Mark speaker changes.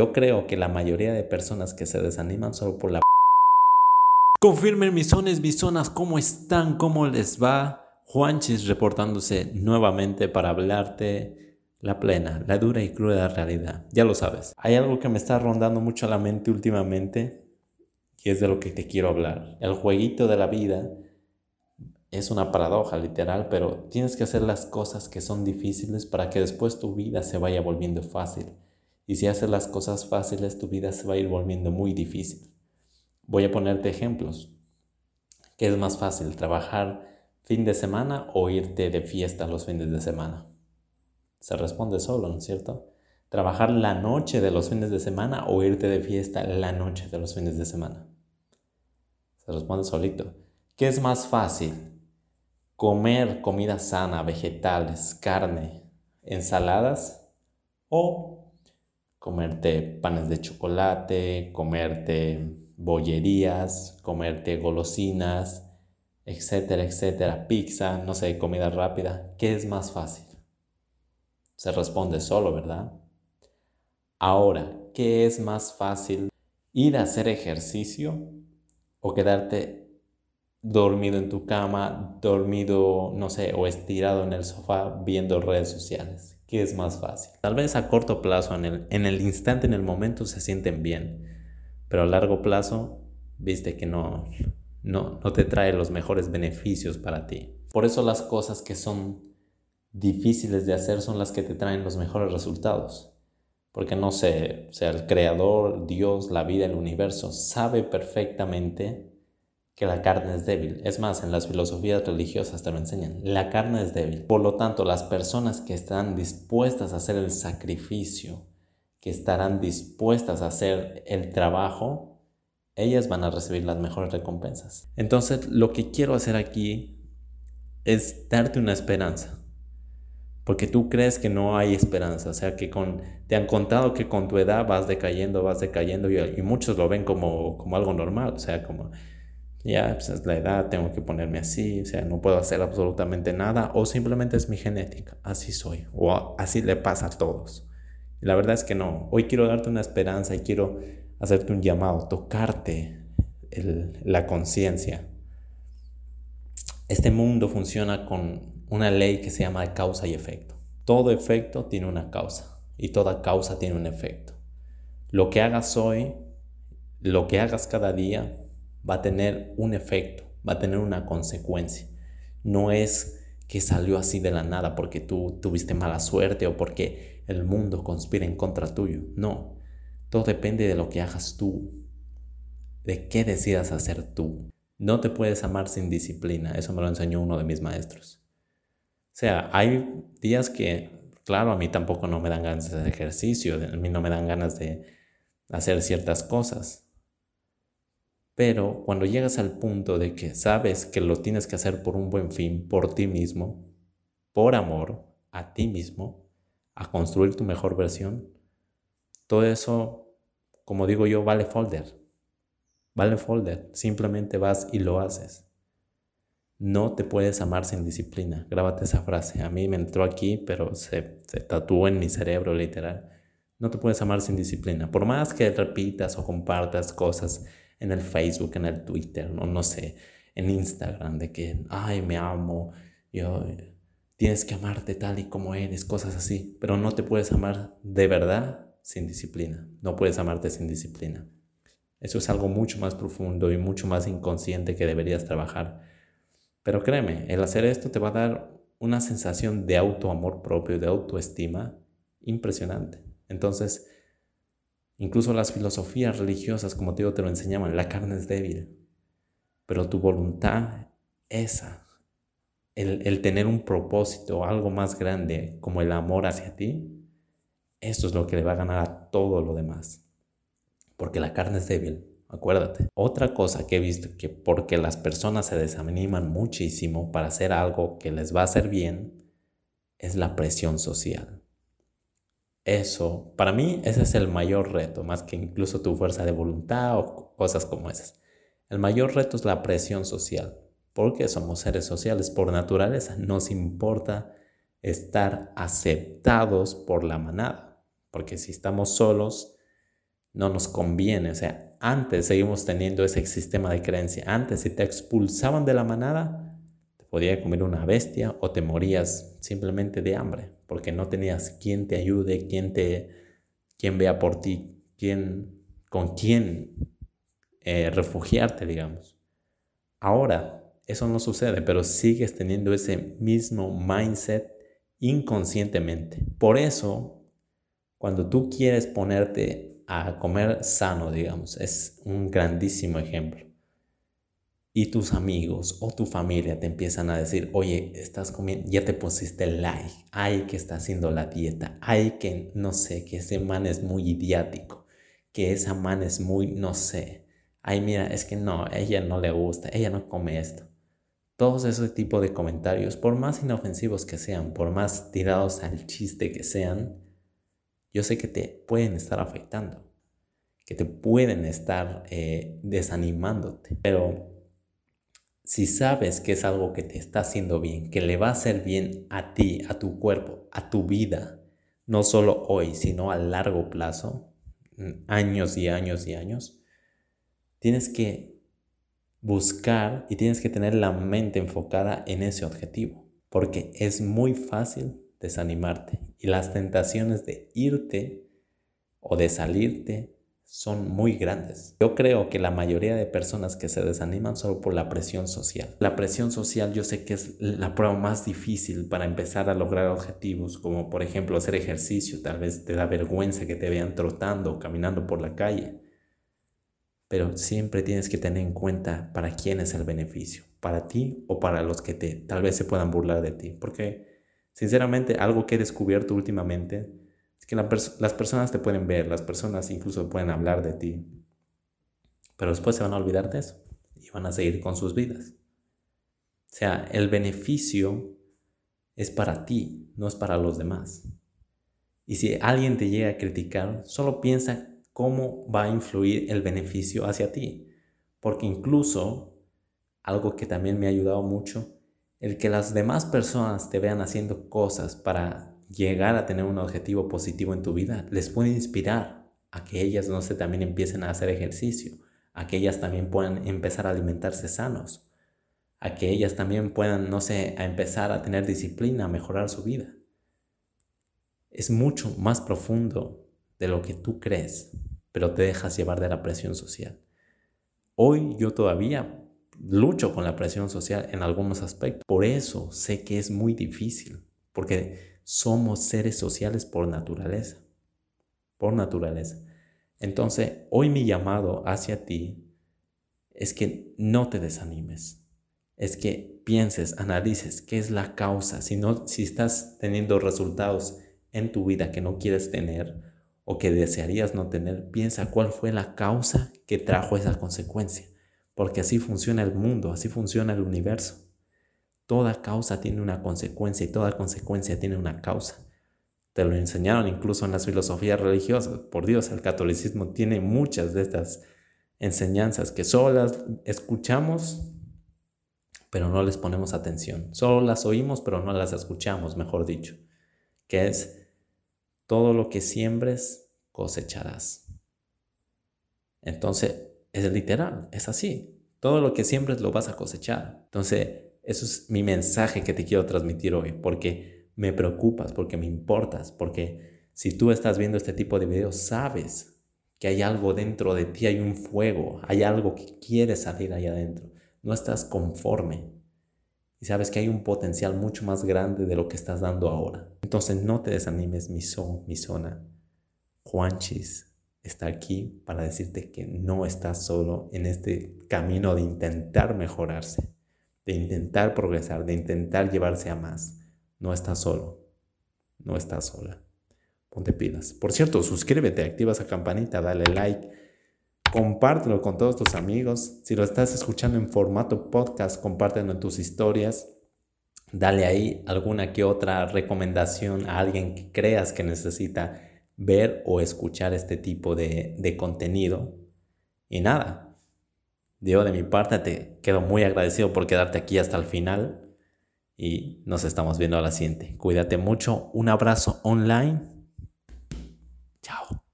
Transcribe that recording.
Speaker 1: Yo creo que la mayoría de personas que se desaniman solo por la... Confirmen mis zonas, mis zonas, ¿cómo están? ¿Cómo les va? Juanchis reportándose nuevamente para hablarte la plena, la dura y cruda realidad. Ya lo sabes. Hay algo que me está rondando mucho a la mente últimamente y es de lo que te quiero hablar. El jueguito de la vida es una paradoja literal, pero tienes que hacer las cosas que son difíciles para que después tu vida se vaya volviendo fácil. Y si haces las cosas fáciles, tu vida se va a ir volviendo muy difícil. Voy a ponerte ejemplos. ¿Qué es más fácil, trabajar fin de semana o irte de fiesta los fines de semana? Se responde solo, ¿no es cierto? ¿Trabajar la noche de los fines de semana o irte de fiesta la noche de los fines de semana? Se responde solito. ¿Qué es más fácil? ¿Comer comida sana, vegetales, carne, ensaladas o comerte panes de chocolate, comerte bollerías, comerte golosinas, etcétera, etcétera, pizza, no sé, comida rápida, ¿qué es más fácil? Se responde solo, ¿verdad? Ahora, ¿qué es más fácil? ¿Ir a hacer ejercicio o quedarte dormido en tu cama, dormido, no sé, o estirado en el sofá viendo redes sociales? ¿Qué es más fácil? Tal vez a corto plazo, en el, en el instante, en el momento, se sienten bien, pero a largo plazo, viste que no, no, no te trae los mejores beneficios para ti. Por eso las cosas que son difíciles de hacer son las que te traen los mejores resultados. Porque no sé, sea, el creador, Dios, la vida, el universo, sabe perfectamente que la carne es débil. Es más, en las filosofías religiosas te lo enseñan. La carne es débil. Por lo tanto, las personas que están dispuestas a hacer el sacrificio, que estarán dispuestas a hacer el trabajo, ellas van a recibir las mejores recompensas. Entonces, lo que quiero hacer aquí es darte una esperanza. Porque tú crees que no hay esperanza, o sea, que con, te han contado que con tu edad vas decayendo, vas decayendo, y, muchos lo ven como, como algo normal, o sea, como ya pues es la edad, tengo que ponerme así, o sea, no puedo hacer absolutamente nada o simplemente es mi genética, así soy o así le pasa a todos. Y la verdad es que no, hoy quiero darte una esperanza y quiero hacerte un llamado, tocarte la conciencia. Este mundo funciona con una ley que se llama causa y efecto. Todo efecto tiene una causa y toda causa tiene un efecto. Lo que hagas hoy, lo que hagas cada día, va a tener un efecto, va a tener una consecuencia. No es que salió así de la nada porque tú tuviste mala suerte o porque el mundo conspira en contra tuyo. No, todo depende de lo que hagas tú, de qué decidas hacer tú. No te puedes amar sin disciplina, eso me lo enseñó uno de mis maestros. O sea, hay días que, claro, a mí tampoco no me dan ganas de ejercicio, a mí no me dan ganas de hacer ciertas cosas. Pero cuando llegas al punto de que sabes que lo tienes que hacer por un buen fin, por ti mismo, por amor a ti mismo, a construir tu mejor versión, todo eso, como digo yo, vale folder. Vale folder. Simplemente vas y lo haces. No te puedes amar sin disciplina. Grábate esa frase. A mí me entró aquí, pero se, se tatuó en mi cerebro literal. No te puedes amar sin disciplina. Por más que repitas o compartas cosas en el Facebook, en el Twitter, no, no sé, en Instagram, de que, ay, me amo, yo, tienes que amarte tal y como eres, cosas así, pero no te puedes amar de verdad sin disciplina, no puedes amarte sin disciplina. Eso es algo mucho más profundo y mucho más inconsciente que deberías trabajar. Pero créeme, el hacer esto te va a dar una sensación de autoamor propio, de autoestima impresionante. Entonces, Incluso las filosofías religiosas, como te digo, te lo enseñaban, la carne es débil, pero tu voluntad, esa, el, tener un propósito, algo más grande como el amor hacia ti, eso es lo que le va a ganar a todo lo demás. Porque la carne es débil, acuérdate. Otra cosa que he visto que porque las personas se desaniman muchísimo para hacer algo que les va a hacer bien, es la presión social. Eso, para mí, ese es el mayor reto, más que incluso tu fuerza de voluntad o cosas como esas. El mayor reto es la presión social, porque somos seres sociales por naturaleza. Nos importa estar aceptados por la manada, porque si estamos solos, no nos conviene. O sea, antes seguimos teniendo ese sistema de creencia. Antes, si te expulsaban de la manada, podía comer una bestia o te morías simplemente de hambre, porque no tenías quien te ayude, quien te, quien vea por ti, quien, con quién eh, refugiarte, digamos. Ahora, eso no sucede, pero sigues teniendo ese mismo mindset inconscientemente. Por eso, cuando tú quieres ponerte a comer sano, digamos, es un grandísimo ejemplo. Y tus amigos o tu familia te empiezan a decir, oye, estás comiendo, ya te pusiste el like, ay que está haciendo la dieta, ay que no sé, que ese man es muy idiático, que esa man es muy, no sé, ay mira, es que no, ella no le gusta, ella no come esto. Todos esos tipos de comentarios, por más inofensivos que sean, por más tirados al chiste que sean, yo sé que te pueden estar afectando, que te pueden estar eh, desanimándote. Pero si sabes que es algo que te está haciendo bien, que le va a hacer bien a ti, a tu cuerpo, a tu vida, no solo hoy, sino a largo plazo, mm, años y años y años, tienes que buscar y tienes que tener la mente enfocada en ese objetivo, porque es muy fácil desanimarte y las tentaciones de irte o de salirte son muy grandes. Yo creo que la mayoría de personas que se desaniman solo por la presión social. La presión social yo sé que es la prueba más difícil para empezar a lograr objetivos, como por ejemplo hacer ejercicio, tal vez te da vergüenza que te vean trotando o caminando por la calle pero siempre tienes que tener en cuenta para quién es el beneficio, para ti o para los que te tal vez se puedan burlar de ti, porque sinceramente algo que he descubierto últimamente es que las personas te pueden ver, las personas incluso pueden hablar de ti, pero después se van a olvidar de eso y van a seguir con sus vidas. O sea, el beneficio es para ti, no es para los demás. Y si alguien te llega a criticar, solo piensa cómo va a influir el beneficio hacia ti. Porque incluso, algo que también me ha ayudado mucho, el que las demás personas te vean haciendo cosas para llegar a tener un objetivo positivo en tu vida, les puede inspirar a que ellas, no sé, también empiecen a hacer ejercicio, a que ellas también puedan empezar a alimentarse sanos, a que ellas también puedan, no sé, a empezar a tener disciplina, a mejorar su vida. Es mucho más profundo de lo que tú crees pero te dejas llevar de la presión social. Hoy yo todavía lucho con la presión social en algunos aspectos. Por eso sé que es muy difícil, porque somos seres sociales por naturaleza. Por naturaleza. Entonces, hoy mi llamado hacia ti es que no te desanimes. Es que pienses, analices qué es la causa. Si, no, si estás teniendo resultados en tu vida que no quieres tener, o que desearías no tener, piensa cuál fue la causa que trajo esa consecuencia. Porque así funciona el mundo, así funciona el universo. Toda causa tiene una consecuencia y toda consecuencia tiene una causa. Te lo enseñaron incluso en las filosofías religiosas. Por Dios, el catolicismo tiene muchas de estas enseñanzas que solo las escuchamos, pero no les ponemos atención. Solo las oímos, pero no las escuchamos, mejor dicho. Que es todo lo que siembres, cosecharás. Entonces, es literal, es así. Todo lo que siembres lo vas a cosechar. Entonces, eso es mi mensaje que te quiero transmitir hoy, porque me preocupas, porque me importas, porque si tú estás viendo este tipo de videos, sabes que hay algo dentro de ti, hay un fuego, hay algo que quiere salir ahí adentro. No estás conforme, y sabes que hay un potencial mucho más grande de lo que estás dando ahora. Entonces no te desanimes, mi son, mi zona. Juanchis está aquí para decirte que no estás solo en este camino de intentar mejorarse, de intentar progresar, de intentar llevarse a más. No estás solo, no estás sola. Ponte pilas. Por cierto, suscríbete, activa esa campanita, dale like compártelo con todos tus amigos. Si lo estás escuchando en formato podcast, compártelo en tus historias. Dale ahí alguna que otra recomendación a alguien que creas que necesita ver o escuchar este tipo de, de contenido. Y nada, yo de mi parte te quedo muy agradecido por quedarte aquí hasta el final y nos estamos viendo a la siguiente. Cuídate mucho, un abrazo online. Chao.